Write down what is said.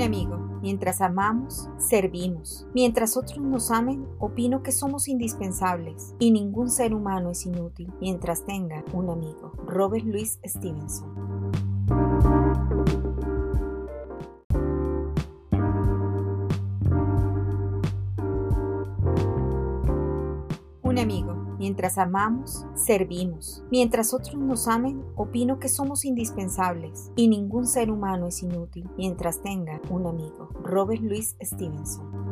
Un amigo. Mientras amamos, servimos. Mientras otros nos amen, opino que somos indispensables y ningún ser humano es inútil mientras tenga un amigo. Robert Louis Stevenson. Un amigo. Mientras amamos, servimos. Mientras otros nos amen, opino que somos indispensables y ningún ser humano es inútil mientras tenga un amigo. Robert Louis Stevenson.